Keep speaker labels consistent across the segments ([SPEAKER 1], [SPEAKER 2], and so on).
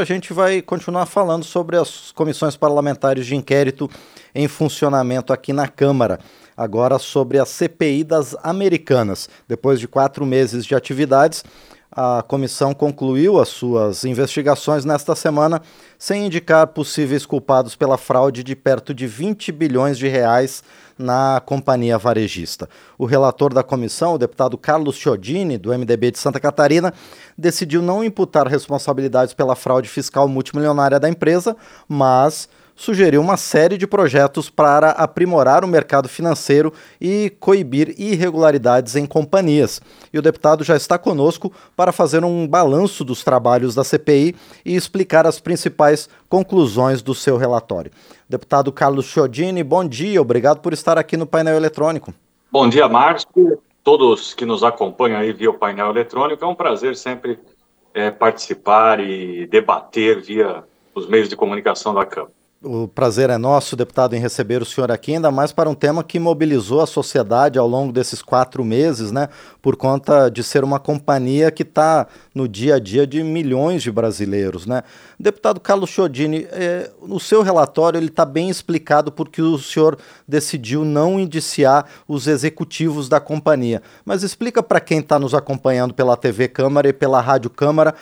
[SPEAKER 1] a gente vai continuar falando sobre as comissões parlamentares de inquérito em funcionamento aqui na Câmara. Agora sobre a CPI das Americanas. Depois de quatro meses de atividades, a comissão concluiu as suas investigações nesta semana, sem indicar possíveis culpados pela fraude de perto de 20 bilhões de reais na companhia varejista. O relator da comissão, o deputado Carlos Chiodini, do MDB de Santa Catarina, decidiu não imputar responsabilidades pela fraude fiscal multimilionária da empresa, mas sugeriu uma série de projetos para aprimorar o mercado financeiro e coibir irregularidades em companhias. E o deputado já está conosco para fazer um balanço dos trabalhos da CPI e explicar as principais conclusões do seu relatório. Deputado Carlos Chiodini, bom dia, obrigado por estar aqui no painel eletrônico.
[SPEAKER 2] Bom dia, Márcio. Todos que nos acompanham aí via o painel eletrônico, é um prazer sempre é, participar e debater via os meios de comunicação da Câmara.
[SPEAKER 1] O prazer é nosso, deputado, em receber o senhor aqui, ainda mais para um tema que mobilizou a sociedade ao longo desses quatro meses, né? Por conta de ser uma companhia que está no dia a dia de milhões de brasileiros, né? Deputado Carlos Chiodini, é, o seu relatório ele está bem explicado porque o senhor decidiu não indiciar os executivos da companhia. Mas explica para quem está nos acompanhando pela TV Câmara e pela Rádio Câmara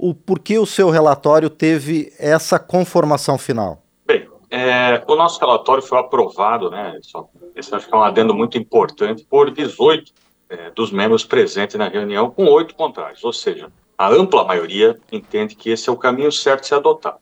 [SPEAKER 1] o porquê o seu relatório teve essa conformação final.
[SPEAKER 2] É, o nosso relatório foi aprovado, né? esse acho que é um adendo muito importante, por 18 é, dos membros presentes na reunião, com oito contrários. Ou seja, a ampla maioria entende que esse é o caminho certo de se adotar.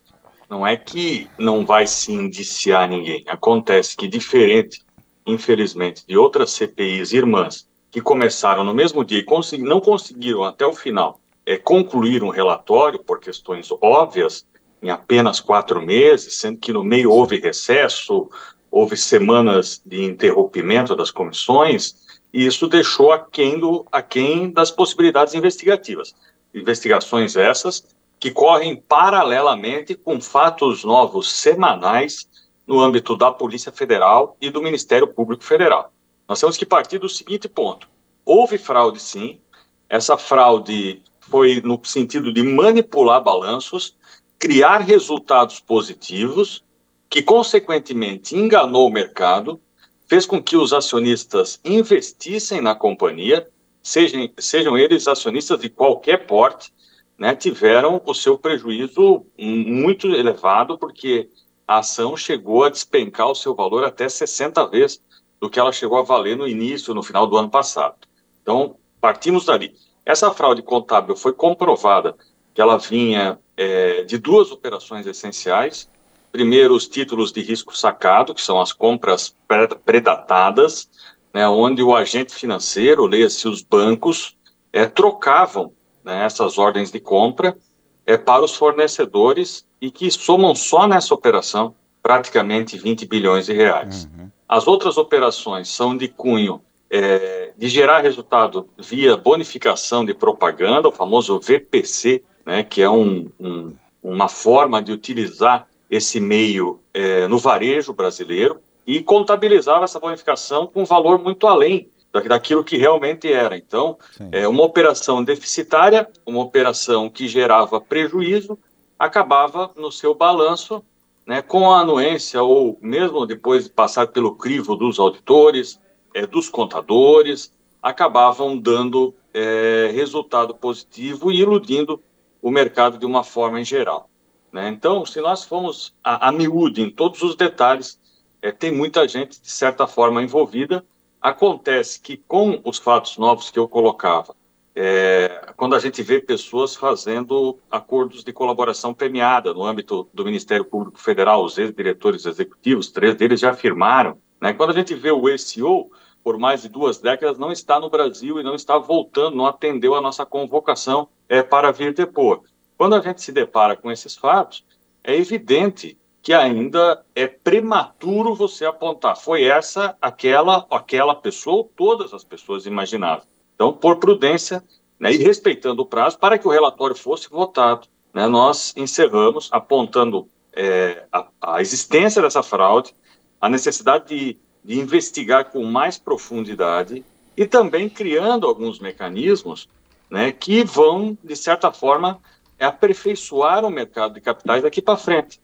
[SPEAKER 2] Não é que não vai se indiciar ninguém. Acontece que, diferente, infelizmente, de outras CPIs irmãs que começaram no mesmo dia e consegui, não conseguiram até o final é, concluir um relatório por questões óbvias, em apenas quatro meses, sendo que no meio houve recesso, houve semanas de interrompimento das comissões, e isso deixou aquém, do, aquém das possibilidades investigativas. Investigações essas que correm paralelamente com fatos novos semanais no âmbito da Polícia Federal e do Ministério Público Federal. Nós temos que partir do seguinte ponto: houve fraude, sim. Essa fraude foi no sentido de manipular balanços, criar resultados positivos, que consequentemente enganou o mercado, fez com que os acionistas investissem na companhia, sejam, sejam eles acionistas de qualquer porte, né, tiveram o seu prejuízo muito elevado, porque a ação chegou a despencar o seu valor até 60 vezes do que ela chegou a valer no início, no final do ano passado. Então, partimos dali. Essa fraude contábil foi comprovada que ela vinha é, de duas operações essenciais. Primeiro, os títulos de risco sacado, que são as compras predatadas, né, onde o agente financeiro, leia-se os bancos, é, trocavam né, essas ordens de compra é, para os fornecedores e que somam só nessa operação praticamente 20 bilhões de reais. Uhum. As outras operações são de cunho é, de gerar resultado via bonificação de propaganda, o famoso VPC, né, que é um, um, uma forma de utilizar esse meio é, no varejo brasileiro e contabilizava essa bonificação com um valor muito além daquilo que realmente era. Então, Sim. é uma operação deficitária, uma operação que gerava prejuízo, acabava no seu balanço, né, com a anuência ou mesmo depois de passar pelo crivo dos auditores, é, dos contadores, acabavam dando é, resultado positivo e iludindo o mercado de uma forma em geral. Né? Então, se nós formos a, a miúde em todos os detalhes, é, tem muita gente, de certa forma, envolvida. Acontece que, com os fatos novos que eu colocava, é, quando a gente vê pessoas fazendo acordos de colaboração premiada no âmbito do Ministério Público Federal, os ex-diretores executivos, três deles já afirmaram. Né? Quando a gente vê o SEO, por mais de duas décadas, não está no Brasil e não está voltando, não atendeu a nossa convocação é, para vir depor. Quando a gente se depara com esses fatos, é evidente que ainda é prematuro você apontar foi essa, aquela, aquela pessoa ou todas as pessoas imagináveis. Então, por prudência né, e respeitando o prazo, para que o relatório fosse votado, né, nós encerramos apontando é, a, a, existência dessa fraude, a necessidade de, de investigar com mais profundidade e também criando alguns mecanismos né, que vão, de certa forma, aperfeiçoar o mercado de capitais daqui para frente,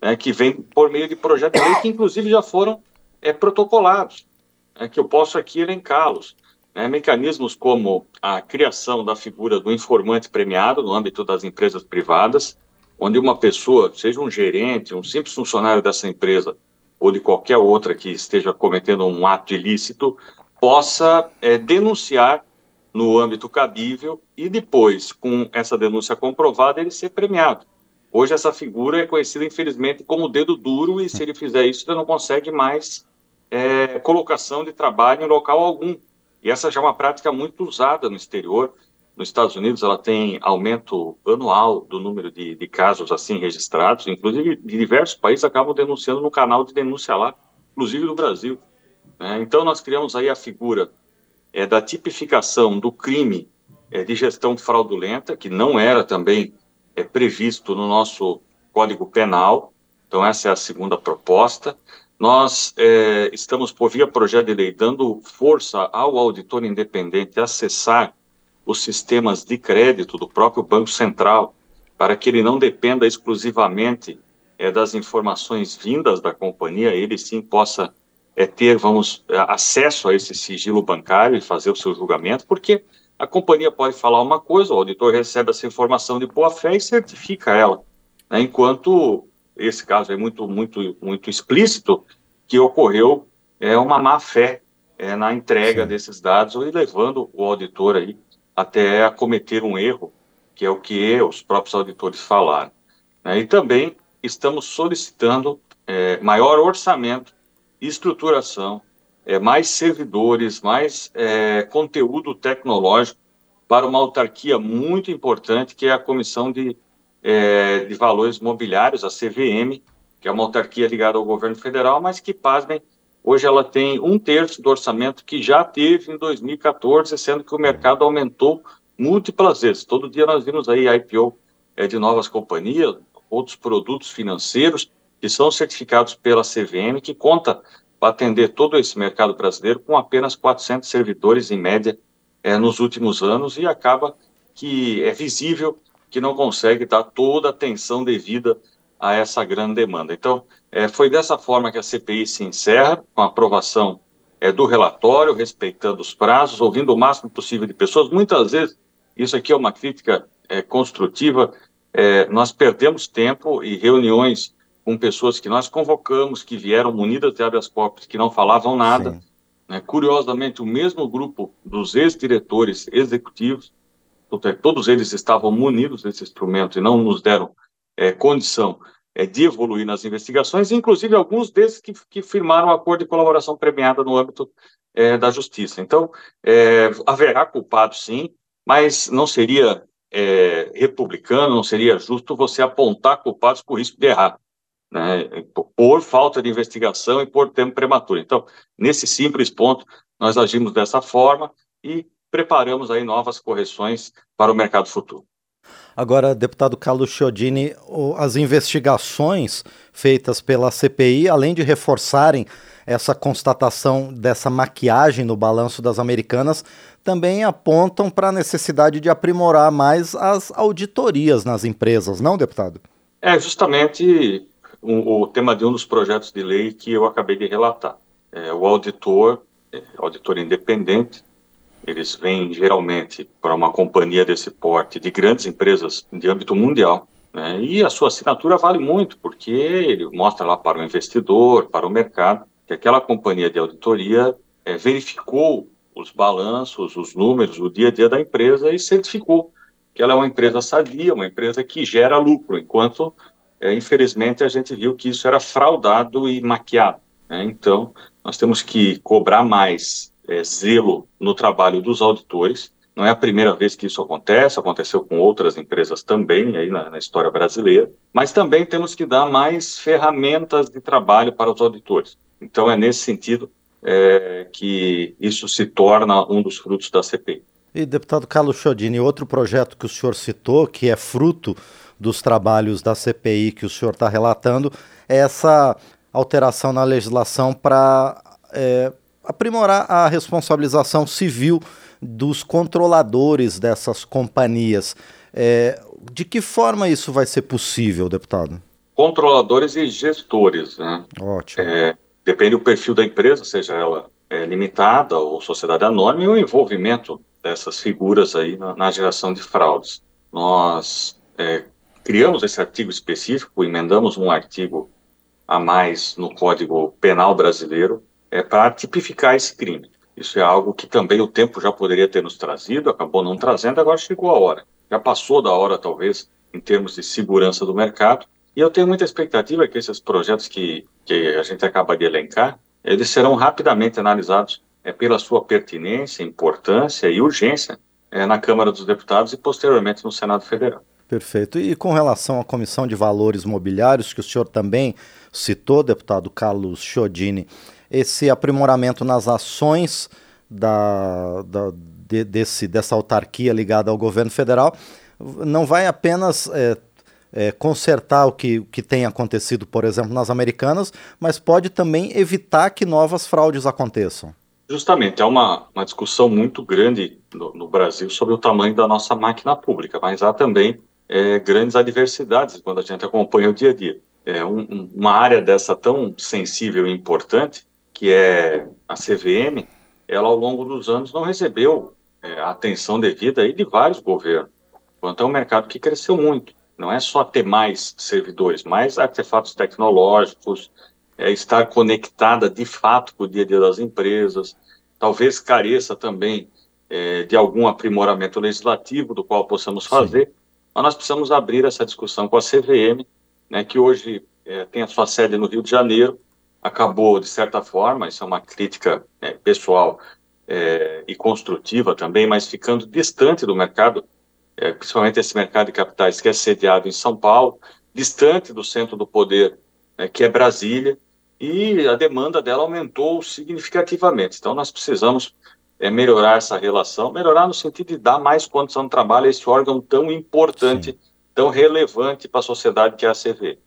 [SPEAKER 2] né, que vem por meio de projetos de lei que, inclusive, já foram é, protocolados, é, que eu posso aqui elencá-los. Né, mecanismos como a criação da figura do informante premiado no âmbito das empresas privadas, onde uma pessoa, seja um gerente, um simples funcionário dessa empresa, ou de qualquer outra que esteja cometendo um ato ilícito, possa é, denunciar no âmbito cabível e depois, com essa denúncia comprovada, ele ser premiado. Hoje essa figura é conhecida, infelizmente, como dedo duro e se ele fizer isso, ele não consegue mais é, colocação de trabalho em local algum. E essa já é uma prática muito usada no exterior. Nos Estados Unidos, ela tem aumento anual do número de, de casos assim registrados, inclusive de diversos países acabam denunciando no canal de denúncia lá, inclusive do Brasil. Né? Então, nós criamos aí a figura é, da tipificação do crime é, de gestão fraudulenta, que não era também é, previsto no nosso Código Penal. Então, essa é a segunda proposta. Nós é, estamos, por via projeto de lei, dando força ao auditor independente acessar os sistemas de crédito do próprio Banco Central, para que ele não dependa exclusivamente é, das informações vindas da companhia, ele sim possa é, ter, vamos, acesso a esse sigilo bancário e fazer o seu julgamento, porque a companhia pode falar uma coisa, o auditor recebe essa informação de boa fé e certifica ela, né, enquanto esse caso é muito, muito, muito explícito que ocorreu é uma má fé é, na entrega Sim. desses dados e levando o auditor aí até a cometer um erro, que é o que os próprios auditores falaram. Né? E também estamos solicitando é, maior orçamento estruturação, é, mais servidores, mais é, conteúdo tecnológico para uma autarquia muito importante, que é a Comissão de, é, de Valores Mobiliários, a CVM, que é uma autarquia ligada ao governo federal, mas que, pasmem, hoje ela tem um terço do orçamento que já teve em 2014, sendo que o mercado aumentou múltiplas vezes. Todo dia nós vimos aí IPO é, de novas companhias, outros produtos financeiros, que são certificados pela CVM, que conta para atender todo esse mercado brasileiro com apenas 400 servidores em média é, nos últimos anos e acaba que é visível que não consegue dar toda a atenção devida a essa grande demanda. Então, é, foi dessa forma que a CPI se encerra, com a aprovação é, do relatório, respeitando os prazos, ouvindo o máximo possível de pessoas. Muitas vezes, isso aqui é uma crítica é, construtiva, é, nós perdemos tempo e reuniões com pessoas que nós convocamos, que vieram munidas de habeas corpus, que não falavam nada. Né? Curiosamente, o mesmo grupo dos ex-diretores executivos, todos eles estavam munidos desse instrumento e não nos deram é, condição é, de evoluir nas investigações, inclusive alguns desses que, que firmaram acordo de colaboração premiada no âmbito é, da justiça. Então, é, haverá culpado, sim, mas não seria é, republicano, não seria justo você apontar culpados por risco de errar né, por falta de investigação e por tempo prematuro. Então, nesse simples ponto, nós agimos dessa forma e preparamos aí novas correções para o mercado futuro.
[SPEAKER 1] Agora, deputado Carlos Chiodini, as investigações feitas pela CPI, além de reforçarem essa constatação dessa maquiagem no balanço das americanas, também apontam para a necessidade de aprimorar mais as auditorias nas empresas, não, deputado?
[SPEAKER 2] É, justamente um, o tema de um dos projetos de lei que eu acabei de relatar. É, o auditor, é, auditor independente, eles vêm geralmente para uma companhia desse porte, de grandes empresas de âmbito mundial, né, e a sua assinatura vale muito, porque ele mostra lá para o investidor, para o mercado, que aquela companhia de auditoria é, verificou os balanços, os números, o dia a dia da empresa e certificou que ela é uma empresa sadia, uma empresa que gera lucro, enquanto é, infelizmente a gente viu que isso era fraudado e maquiado. Né? Então, nós temos que cobrar mais é, zelo no trabalho dos auditores. Não é a primeira vez que isso acontece, aconteceu com outras empresas também aí na, na história brasileira, mas também temos que dar mais ferramentas de trabalho para os auditores. Então, é nesse sentido é, que isso se torna um dos frutos da CPI.
[SPEAKER 1] E, deputado Carlos Chodini, outro projeto que o senhor citou, que é fruto dos trabalhos da CPI que o senhor está relatando, é essa alteração na legislação para é, aprimorar a responsabilização civil dos controladores dessas companhias. É, De que forma isso vai ser possível, deputado?
[SPEAKER 2] Controladores e gestores, né?
[SPEAKER 1] Ótimo.
[SPEAKER 2] É, depende do perfil da empresa, seja ela é, limitada ou sociedade anônima, e o envolvimento dessas figuras aí na, na geração de fraudes. Nós é, criamos esse artigo específico, emendamos um artigo a mais no Código Penal brasileiro é, para tipificar esse crime. Isso é algo que também o tempo já poderia ter nos trazido, acabou não trazendo, agora chegou a hora. Já passou da hora, talvez, em termos de segurança do mercado, e eu tenho muita expectativa que esses projetos que, que a gente acaba de elencar, eles serão rapidamente analisados é, pela sua pertinência, importância e urgência é, na Câmara dos Deputados e posteriormente no Senado Federal.
[SPEAKER 1] Perfeito. E com relação à Comissão de Valores Mobiliários, que o senhor também citou, deputado Carlos Chiodini, esse aprimoramento nas ações da, da de, desse, dessa autarquia ligada ao governo federal não vai apenas é, é, consertar o que, que tem acontecido, por exemplo, nas americanas, mas pode também evitar que novas fraudes aconteçam.
[SPEAKER 2] Justamente, é uma, uma discussão muito grande no, no Brasil sobre o tamanho da nossa máquina pública, mas há também é, grandes adversidades quando a gente acompanha o dia a dia. É um, uma área dessa tão sensível e importante, que é a CVM, ela ao longo dos anos não recebeu é, a atenção devida aí de vários governos. Quanto é um mercado que cresceu muito. Não é só ter mais servidores, mais artefatos tecnológicos, é, estar conectada de fato com o dia a dia das empresas. Talvez careça também é, de algum aprimoramento legislativo do qual possamos fazer. Mas nós precisamos abrir essa discussão com a CVM, né, que hoje é, tem a sua sede no Rio de Janeiro, acabou, de certa forma, isso é uma crítica é, pessoal é, e construtiva também, mas ficando distante do mercado, é, principalmente esse mercado de capitais que é sediado em São Paulo, distante do centro do poder, né, que é Brasília, e a demanda dela aumentou significativamente. Então, nós precisamos é melhorar essa relação, melhorar no sentido de dar mais condição de trabalho a esse órgão tão importante, Sim. tão relevante para a sociedade que é a CV.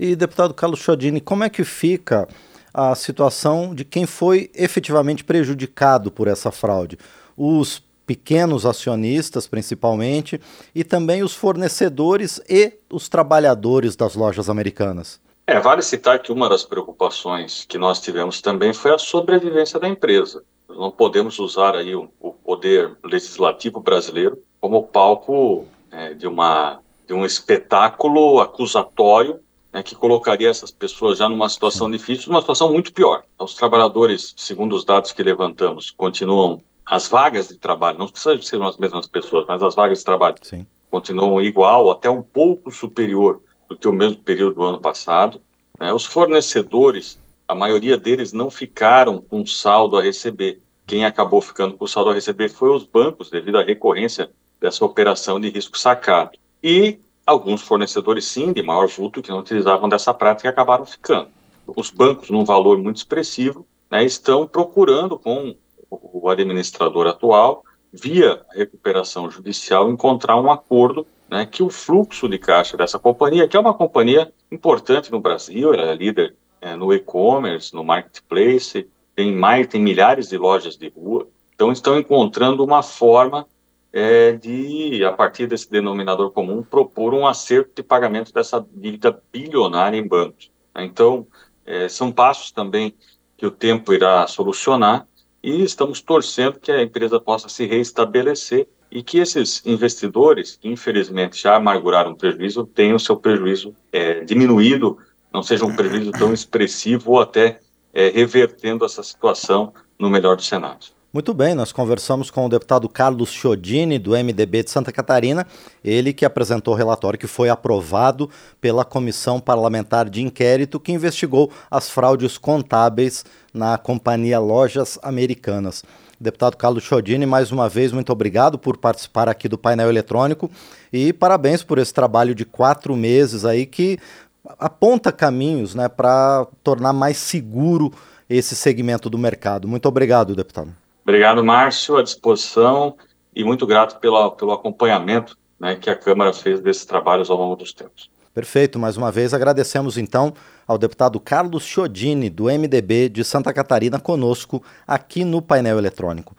[SPEAKER 1] E, deputado Carlos Chodini, como é que fica a situação de quem foi efetivamente prejudicado por essa fraude? Os pequenos acionistas, principalmente, e também os fornecedores e os trabalhadores das lojas americanas.
[SPEAKER 2] É, vale citar que uma das preocupações que nós tivemos também foi a sobrevivência da empresa não podemos usar aí o, o poder legislativo brasileiro como palco é, de, uma, de um espetáculo acusatório né, que colocaria essas pessoas já numa situação difícil, numa situação muito pior. Então, os trabalhadores, segundo os dados que levantamos, continuam as vagas de trabalho, não precisa ser as mesmas pessoas, mas as vagas de trabalho Sim. continuam igual, até um pouco superior do que o mesmo período do ano passado. Né? Os fornecedores a maioria deles não ficaram com saldo a receber. Quem acabou ficando com saldo a receber foi os bancos, devido à recorrência dessa operação de risco sacado. E alguns fornecedores, sim, de maior vulto, que não utilizavam dessa prática, acabaram ficando. Os bancos, num valor muito expressivo, né, estão procurando com o administrador atual, via recuperação judicial, encontrar um acordo né, que o fluxo de caixa dessa companhia, que é uma companhia importante no Brasil, ela é líder é, no e-commerce, no marketplace, tem mais, tem milhares de lojas de rua. Então estão encontrando uma forma é, de, a partir desse denominador comum, propor um acerto de pagamento dessa dívida bilionária em bancos. Então é, são passos também que o tempo irá solucionar e estamos torcendo que a empresa possa se reestabelecer e que esses investidores, que infelizmente já amarguraram prejuízo, tenham seu prejuízo é, diminuído não seja um prejuízo tão expressivo ou até é, revertendo essa situação no melhor dos cenários.
[SPEAKER 1] Muito bem, nós conversamos com o deputado Carlos Chiodini, do MDB de Santa Catarina, ele que apresentou o relatório que foi aprovado pela Comissão Parlamentar de Inquérito que investigou as fraudes contábeis na companhia Lojas Americanas. Deputado Carlos Chiodini, mais uma vez, muito obrigado por participar aqui do painel eletrônico e parabéns por esse trabalho de quatro meses aí que aponta caminhos né, para tornar mais seguro esse segmento do mercado. Muito obrigado, deputado.
[SPEAKER 2] Obrigado, Márcio, à disposição e muito grato pela, pelo acompanhamento né, que a Câmara fez desses trabalhos ao longo dos tempos.
[SPEAKER 1] Perfeito, mais uma vez agradecemos então ao deputado Carlos Chiodini, do MDB de Santa Catarina, conosco aqui no painel eletrônico.